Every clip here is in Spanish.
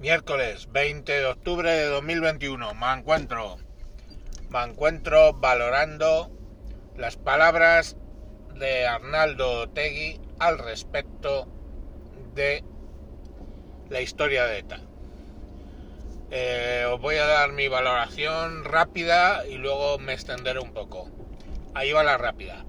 Miércoles 20 de octubre de 2021. Me encuentro, me encuentro valorando las palabras de Arnaldo Tegui al respecto de la historia de ETA. Eh, os voy a dar mi valoración rápida y luego me extenderé un poco. Ahí va la rápida.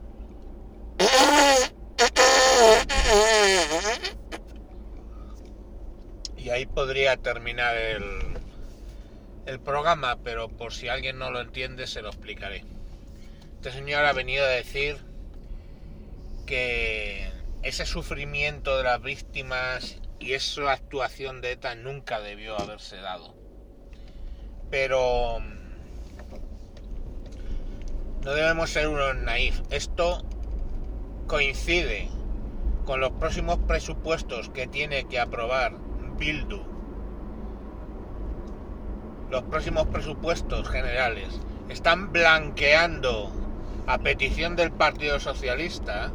Y ahí podría terminar el, programa, pero por si alguien no lo entiende se lo explicaré. Este señor ha venido a decir que ese sufrimiento de las víctimas y esa actuación de ETA nunca debió haberse dado. Pero no debemos ser unos naif. Esto coincide con los próximos presupuestos que tiene que aprobar Bildu. Los próximos presupuestos generales están blanqueando a petición del Partido Socialista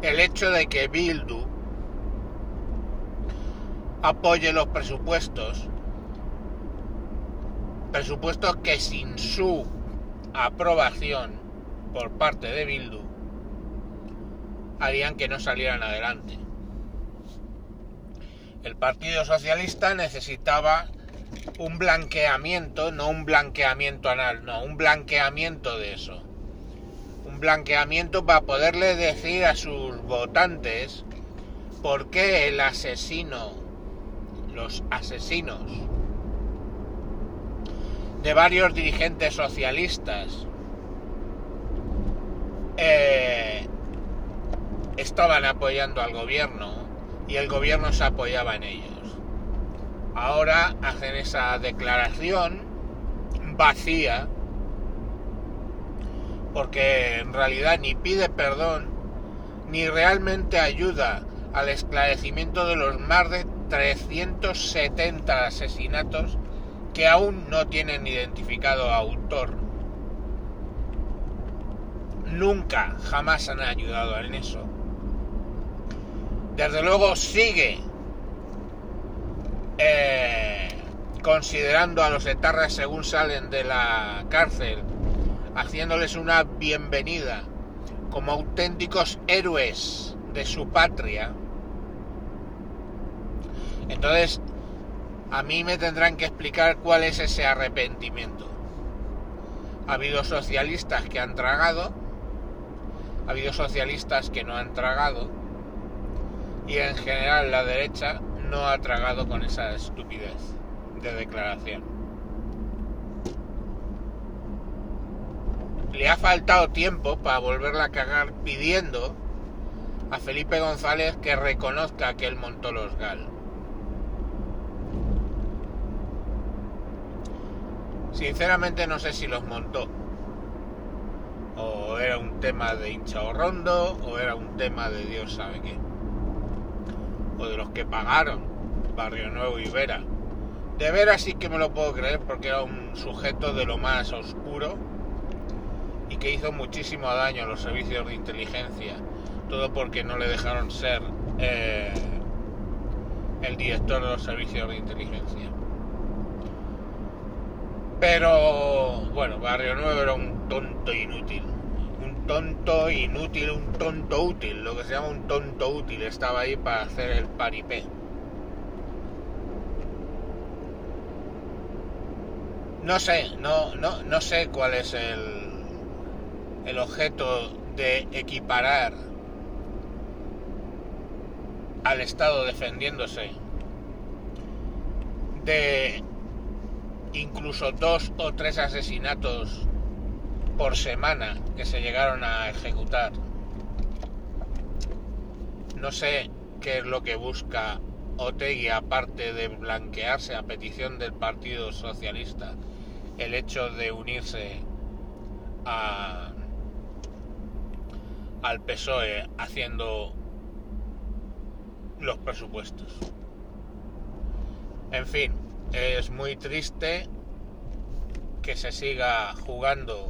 el hecho de que Bildu apoye los presupuestos, presupuestos que sin su aprobación por parte de Bildu harían que no salieran adelante. El Partido Socialista necesitaba un blanqueamiento, no un blanqueamiento anal, no, un blanqueamiento de eso. Un blanqueamiento para poderle decir a sus votantes por qué el asesino, los asesinos de varios dirigentes socialistas eh, estaban apoyando al gobierno y el gobierno se apoyaba en ellos. Ahora hacen esa declaración vacía porque en realidad ni pide perdón ni realmente ayuda al esclarecimiento de los más de 370 asesinatos que aún no tienen identificado autor. Nunca, jamás han ayudado en eso desde luego sigue eh, considerando a los etarras según salen de la cárcel, haciéndoles una bienvenida como auténticos héroes de su patria. Entonces, a mí me tendrán que explicar cuál es ese arrepentimiento. Ha habido socialistas que han tragado, ha habido socialistas que no han tragado, y en general la derecha no ha tragado con esa estupidez de declaración. Le ha faltado tiempo para volverla a cagar pidiendo a Felipe González que reconozca que él montó los GAL. Sinceramente no sé si los montó. O era un tema de hincha o rondo, o era un tema de Dios sabe qué o de los que pagaron Barrio Nuevo y Vera. De Vera sí que me lo puedo creer porque era un sujeto de lo más oscuro y que hizo muchísimo daño a los servicios de inteligencia. Todo porque no le dejaron ser eh, el director de los servicios de inteligencia. Pero bueno, Barrio Nuevo era un tonto inútil tonto inútil, un tonto útil, lo que se llama un tonto útil, estaba ahí para hacer el paripé. No sé, no, no, no sé cuál es el, el objeto de equiparar al Estado defendiéndose de incluso dos o tres asesinatos por semana que se llegaron a ejecutar. No sé qué es lo que busca Otegui, aparte de blanquearse a petición del Partido Socialista, el hecho de unirse a, al PSOE haciendo los presupuestos. En fin, es muy triste que se siga jugando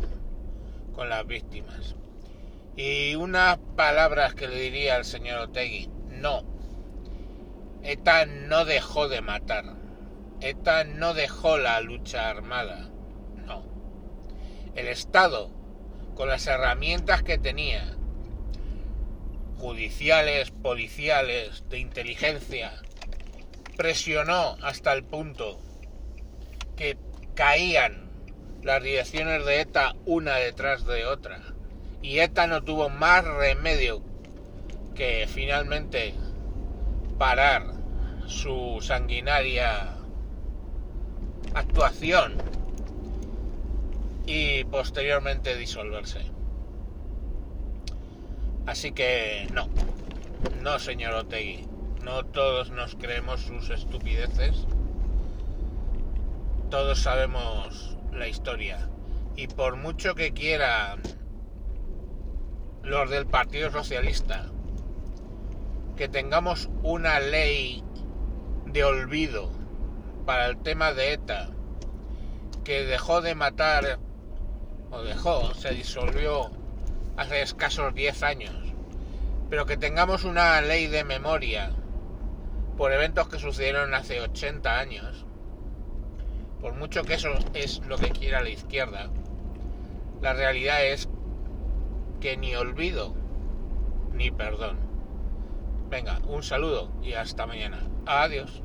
con las víctimas. Y unas palabras que le diría al señor Otegui, no, ETA no dejó de matar, ETA no dejó la lucha armada, no. El Estado, con las herramientas que tenía, judiciales, policiales, de inteligencia, presionó hasta el punto que caían las direcciones de ETA una detrás de otra. Y ETA no tuvo más remedio que finalmente parar su sanguinaria actuación y posteriormente disolverse. Así que no, no señor Otegui, no todos nos creemos sus estupideces, todos sabemos la historia. Y por mucho que quieran los del Partido Socialista que tengamos una ley de olvido para el tema de ETA, que dejó de matar, o dejó, se disolvió hace escasos 10 años, pero que tengamos una ley de memoria por eventos que sucedieron hace 80 años, por mucho que eso es lo que quiera la izquierda, la realidad es que ni olvido ni perdón. Venga, un saludo y hasta mañana. Adiós.